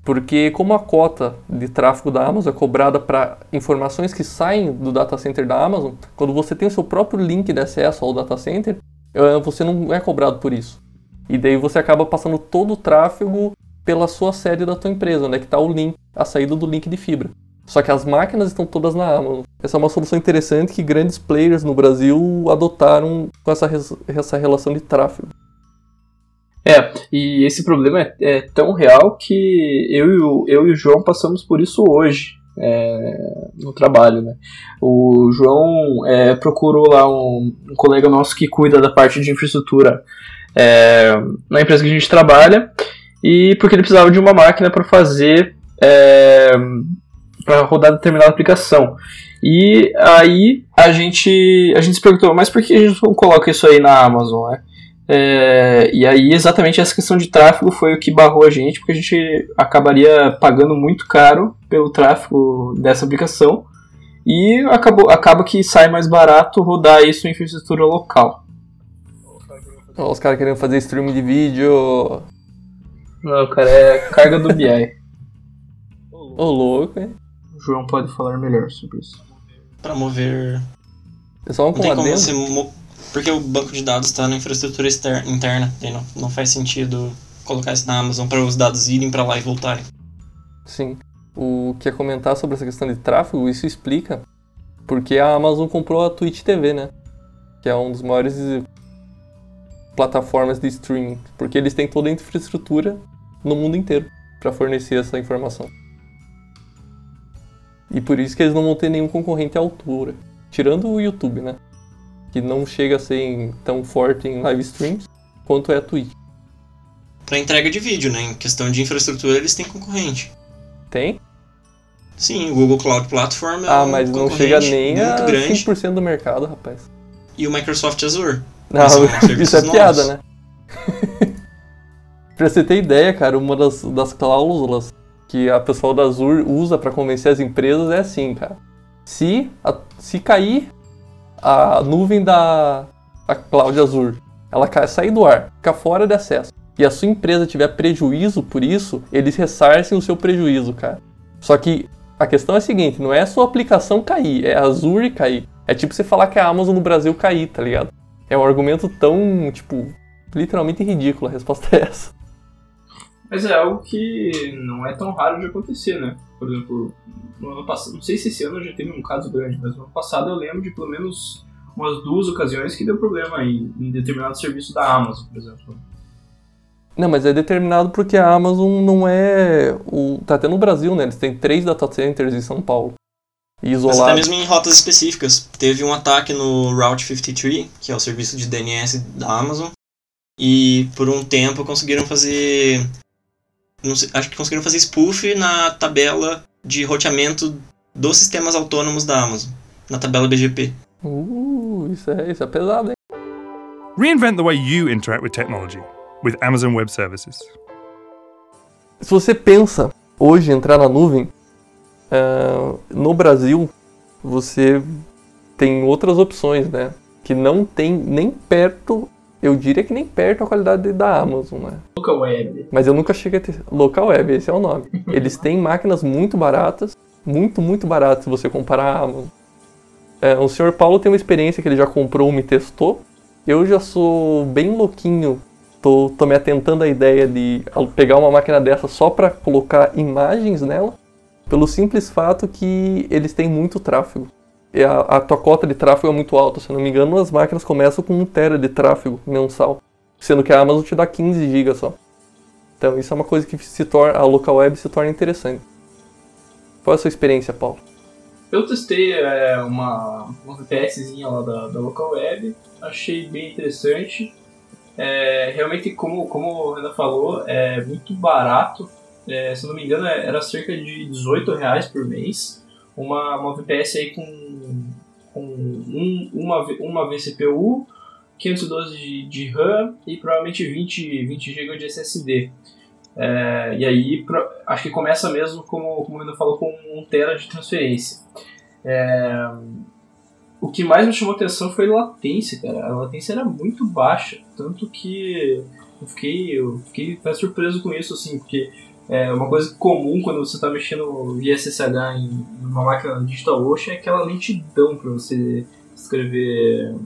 Porque como a cota de tráfego da Amazon é cobrada para informações que saem do data center da Amazon, quando você tem o seu próprio link de acesso ao data center, eh, você não é cobrado por isso. E daí você acaba passando todo o tráfego pela sua sede da tua empresa, onde é que está o link, a saída do link de fibra. Só que as máquinas estão todas na Amazon. Essa é uma solução interessante que grandes players no Brasil adotaram com essa, essa relação de tráfego. É, e esse problema é, é tão real que eu e, o, eu e o João passamos por isso hoje. É, no trabalho, né? O João é, procurou lá um, um, colega nosso que cuida da parte de infraestrutura é, na empresa que a gente trabalha e porque ele precisava de uma máquina para fazer é, para rodar determinada aplicação. E aí a gente, a gente se perguntou, mas por que a gente não coloca isso aí na Amazon? Né? É, e aí exatamente essa questão de tráfego foi o que barrou a gente, porque a gente acabaria pagando muito caro pelo tráfego dessa aplicação e acabou, acaba que sai mais barato rodar isso em infraestrutura local. os caras querendo fazer streaming de vídeo. Não, cara, é carga do BI. Ô, louco, hein? João pode falar melhor sobre isso. Para mover. É só um não tem como você mo... Porque o banco de dados está na infraestrutura externa, interna. Não, não faz sentido colocar isso na Amazon para os dados irem para lá e voltarem. Sim. O que é comentar sobre essa questão de tráfego, isso explica porque a Amazon comprou a Twitch TV, né? Que é um dos maiores plataformas de streaming, porque eles têm toda a infraestrutura no mundo inteiro para fornecer essa informação. E por isso que eles não vão ter nenhum concorrente à altura. Tirando o YouTube, né? Que não chega a ser tão forte em live streams quanto é a Twitch. Pra entrega de vídeo, né? Em questão de infraestrutura, eles têm concorrente. Tem? Sim, o Google Cloud Platform é Ah, um mas não chega nem muito a grande. 5% do mercado, rapaz. E o Microsoft Azure. Não, São isso é serviços piada, novos. né? pra você ter ideia, cara, uma das, das cláusulas que a pessoal da Azure usa para convencer as empresas é assim, cara. Se, a, se cair a nuvem da a cloud Azure, ela cai, sair do ar, ficar fora de acesso, e a sua empresa tiver prejuízo por isso, eles ressarcem o seu prejuízo, cara. Só que a questão é a seguinte, não é a sua aplicação cair, é a Azure cair. É tipo você falar que a Amazon no Brasil cair, tá ligado? É um argumento tão, tipo, literalmente ridículo, a resposta é essa. Mas é algo que não é tão raro de acontecer, né? Por exemplo, no ano passado, não sei se esse ano já teve um caso grande, mas no ano passado eu lembro de pelo menos umas duas ocasiões que deu problema em, em determinado serviço da Amazon, por exemplo. Não, mas é determinado porque a Amazon não é. O, tá até no Brasil, né? Eles têm três data centers em São Paulo. E Mas até mesmo em rotas específicas. Teve um ataque no Route 53, que é o serviço de DNS da Amazon. E por um tempo conseguiram fazer. Sei, acho que conseguiram fazer spoof na tabela de roteamento dos sistemas autônomos da Amazon. Na tabela BGP. Uh, isso é, isso é pesado, hein? Reinvent the way you interact with technology with Amazon Web Services. Se você pensa hoje em entrar na nuvem, uh, no Brasil você tem outras opções, né? Que não tem nem perto, eu diria que nem perto a qualidade da Amazon, né? Local Web. Mas eu nunca cheguei a ter. Local Web, esse é o nome. Eles têm máquinas muito baratas, muito, muito baratas se você comparar a Amazon. É, o senhor Paulo tem uma experiência que ele já comprou uma e testou. Eu já sou bem louquinho. Tô, tô me atentando à ideia de pegar uma máquina dessa só para colocar imagens nela, pelo simples fato que eles têm muito tráfego. A, a tua cota de tráfego é muito alta, se não me engano, as máquinas começam com 1 tera de tráfego mensal, sendo que a Amazon te dá 15 GB só. Então isso é uma coisa que se torna, a local web se torna interessante. Qual é a sua experiência, Paulo? Eu testei é, uma, uma VPSzinha lá da, da local web, achei bem interessante. É, realmente, como, como o Renan falou, é muito barato. É, se não me engano, é, era cerca de 18 reais por mês. Uma, uma VPS aí com, com um, uma, uma vCPU, 512 de, de RAM e provavelmente 20, 20 GB de SSD. É, e aí, acho que começa mesmo, como, como o Renan falou, com 1 tera de transferência. É, o que mais me chamou atenção foi a latência, cara. A latência era muito baixa, tanto que eu fiquei, eu fiquei até surpreso com isso, assim, porque é uma coisa comum quando você está mexendo via SSH em uma máquina DigitalOcean é aquela lentidão para você escrever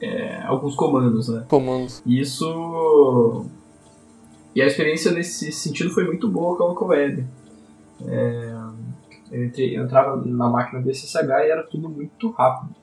é, alguns comandos, né? Comandos. Isso e a experiência nesse sentido foi muito boa com a Local Web. É, eu, entrei, eu entrava na máquina do SSH e era tudo muito rápido.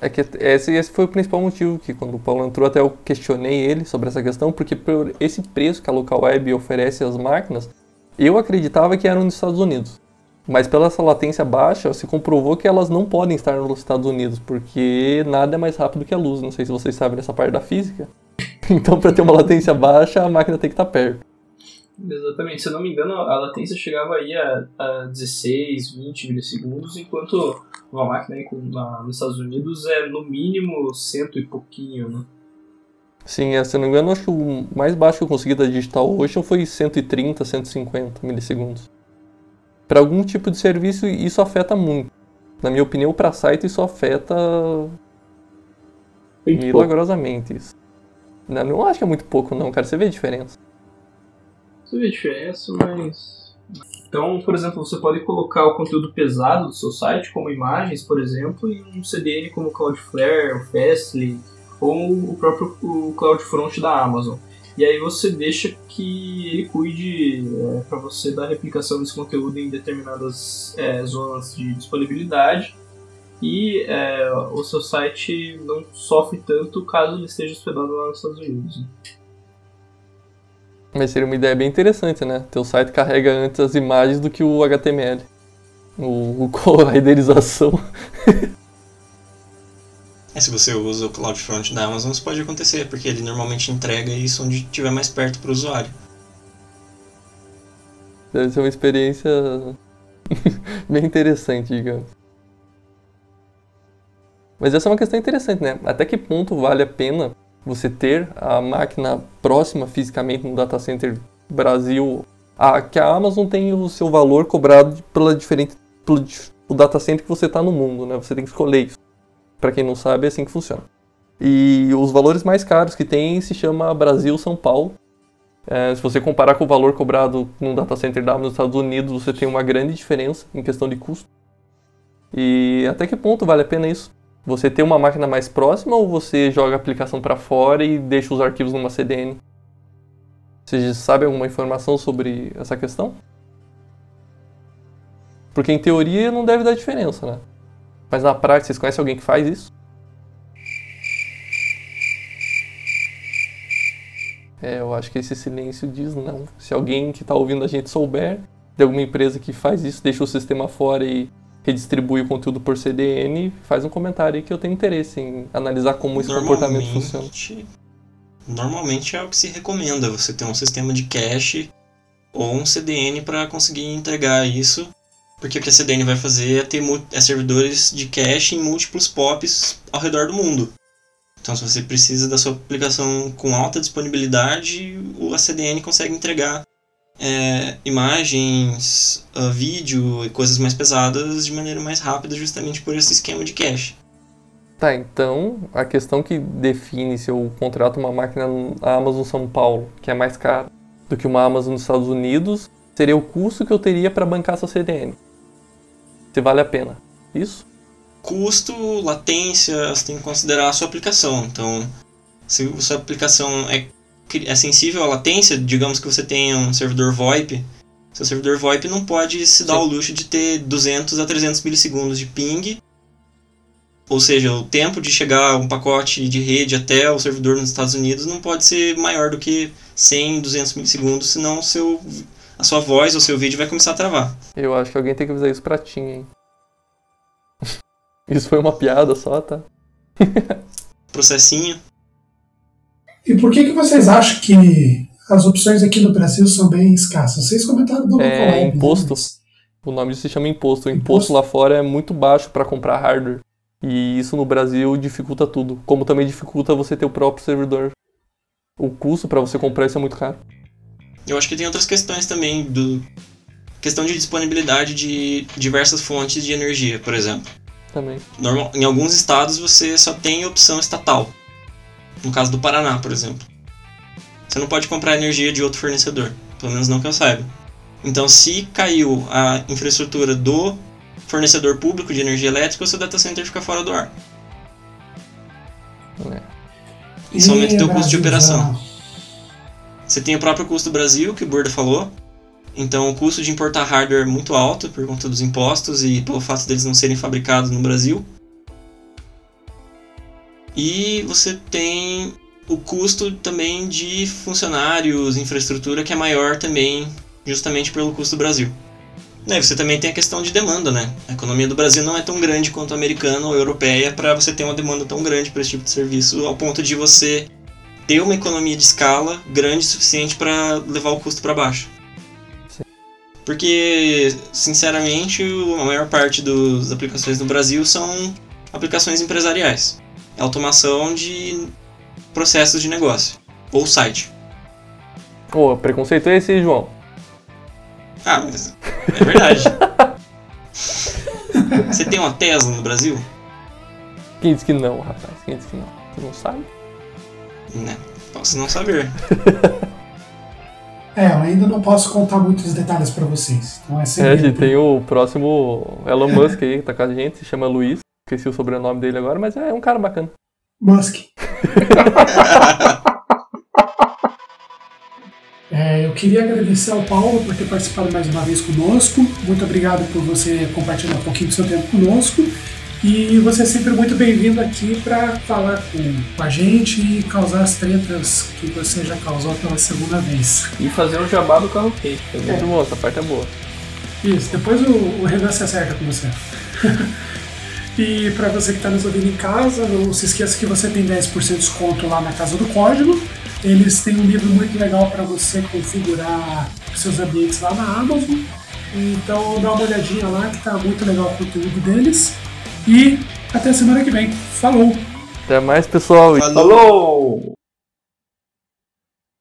É que esse, esse foi o principal motivo que quando o Paulo entrou até eu questionei ele sobre essa questão, porque por esse preço que a Local Web oferece às máquinas, eu acreditava que eram nos Estados Unidos. Mas pela essa latência baixa, se comprovou que elas não podem estar nos Estados Unidos, porque nada é mais rápido que a luz. Não sei se vocês sabem dessa parte da física. Então, para ter uma latência baixa, a máquina tem que estar perto. Exatamente, se eu não me engano, a latência chegava aí a, a 16, 20 milissegundos, enquanto uma máquina aí na, nos Estados Unidos é no mínimo cento e pouquinho, né? Sim, é, se eu não me engano, acho que o mais baixo que eu consegui da Digital Ocean foi 130, 150 milissegundos. Para algum tipo de serviço, isso afeta muito. Na minha opinião, para site, isso afeta milagrosamente. Isso. Não, não acho que é muito pouco, não, cara. Você vê a diferença. Você vê a diferença, mas. Então, por exemplo, você pode colocar o conteúdo pesado do seu site, como imagens, por exemplo, em um CDN como o Cloudflare, o Fastly ou o próprio o CloudFront da Amazon. E aí você deixa que ele cuide é, para você da replicação desse conteúdo em determinadas é, zonas de disponibilidade e é, o seu site não sofre tanto caso ele esteja hospedado lá nos Estados Unidos. Mas seria uma ideia bem interessante, né? Teu site carrega antes as imagens do que o HTML. O, o a renderização. é, se você usa o CloudFront da Amazon, isso pode acontecer, porque ele normalmente entrega isso onde estiver mais perto para o usuário. Deve ser uma experiência bem interessante, digamos. Mas essa é uma questão interessante, né? Até que ponto vale a pena você ter a máquina próxima fisicamente no data center Brasil, a, que a Amazon tem o seu valor cobrado pela diferente pelo o data center que você está no mundo, né? Você tem que escolher isso. Para quem não sabe, é assim que funciona. E os valores mais caros que tem se chama Brasil São Paulo. É, se você comparar com o valor cobrado num data center da nos Estados Unidos, você tem uma grande diferença em questão de custo. E até que ponto vale a pena isso? Você tem uma máquina mais próxima ou você joga a aplicação para fora e deixa os arquivos numa CDN? Você sabe alguma informação sobre essa questão? Porque em teoria não deve dar diferença, né? Mas na prática, vocês conhecem alguém que faz isso? É, eu acho que esse silêncio diz não. Se alguém que está ouvindo a gente souber de alguma empresa que faz isso, deixa o sistema fora e redistribui o conteúdo por CDN, faz um comentário aí que eu tenho interesse em analisar como esse comportamento funciona. Normalmente é o que se recomenda, você ter um sistema de cache ou um CDN para conseguir entregar isso, porque o que a CDN vai fazer é ter é servidores de cache em múltiplos POPs ao redor do mundo. Então, se você precisa da sua aplicação com alta disponibilidade, o ACDN consegue entregar é, imagens, uh, vídeo e coisas mais pesadas de maneira mais rápida, justamente por esse esquema de cache. Tá, então a questão que define se eu contrato uma máquina na Amazon São Paulo, que é mais cara do que uma Amazon nos Estados Unidos, seria o custo que eu teria para bancar essa CDN. Se vale a pena. Isso? Custo, latência, você tem que considerar a sua aplicação. Então, se a sua aplicação é, é sensível à latência, digamos que você tenha um servidor VoIP, seu servidor VoIP não pode se dar Sim. o luxo de ter 200 a 300 milissegundos de ping ou seja, o tempo de chegar um pacote de rede até o servidor nos Estados Unidos não pode ser maior do que 100, 200 milissegundos, senão seu, a sua voz ou seu vídeo vai começar a travar. Eu acho que alguém tem que avisar isso pra Tim, hein? Isso foi uma piada só, tá? Processinho. E por que, que vocês acham que as opções aqui no Brasil são bem escassas? Vocês comentaram do É, né? imposto. Mas- O nome disso se chama imposto. O Imposto? imposto lá fora é muito baixo para comprar hardware. E isso no Brasil dificulta tudo. Como também dificulta você ter o próprio servidor. O custo para você comprar isso é muito caro. Eu acho que tem outras questões também do questão de disponibilidade de diversas fontes de energia, por exemplo. Também. Normal, em alguns estados você só tem opção estatal. No caso do Paraná, por exemplo. Você não pode comprar energia de outro fornecedor, pelo menos não que eu saiba. Então, se caiu a infraestrutura do fornecedor público de energia elétrica, o seu data center fica fora do ar. É. Isso aumenta o teu custo de operação. Você tem o próprio custo do Brasil, que o Burda falou. Então, o custo de importar hardware é muito alto por conta dos impostos e pelo fato deles não serem fabricados no Brasil. E você tem o custo também de funcionários, infraestrutura, que é maior também, justamente pelo custo do Brasil. Né, você também tem a questão de demanda, né? A economia do Brasil não é tão grande quanto a americana ou a europeia para você ter uma demanda tão grande para esse tipo de serviço, ao ponto de você ter uma economia de escala grande o suficiente para levar o custo para baixo. Porque, sinceramente, a maior parte das aplicações no Brasil são aplicações empresariais. É automação de processos de negócio. Ou site. Ô, preconceito é esse, João? Ah, mas é verdade. Você tem uma Tesla no Brasil? Quem disse que não, rapaz? Quem disse que não? Você não sabe? Né? Posso não saber. É, eu ainda não posso contar muitos detalhes pra vocês. Então é É, segredo. gente, tem o próximo Elon Musk aí que tá com a gente, se chama Luiz. Esqueci o sobrenome dele agora, mas é um cara bacana. Musk. É, eu queria agradecer ao Paulo por ter participado mais uma vez conosco. Muito obrigado por você compartilhar um pouquinho do seu tempo conosco. E você é sempre muito bem-vindo aqui para falar com, com a gente e causar as tretas que você já causou pela segunda vez. E fazer o jabá do carro quente É muito bom, essa parte é boa. Isso, depois o, o Renan se acerta com você. e para você que está nos ouvindo em casa, não se esqueça que você tem 10% de desconto lá na Casa do Código. Eles têm um livro muito legal para você configurar seus ambientes lá na Amazon. Então dá uma olhadinha lá que tá muito legal o conteúdo deles. E até semana que vem. Falou! Até mais, pessoal. Falou! Falou!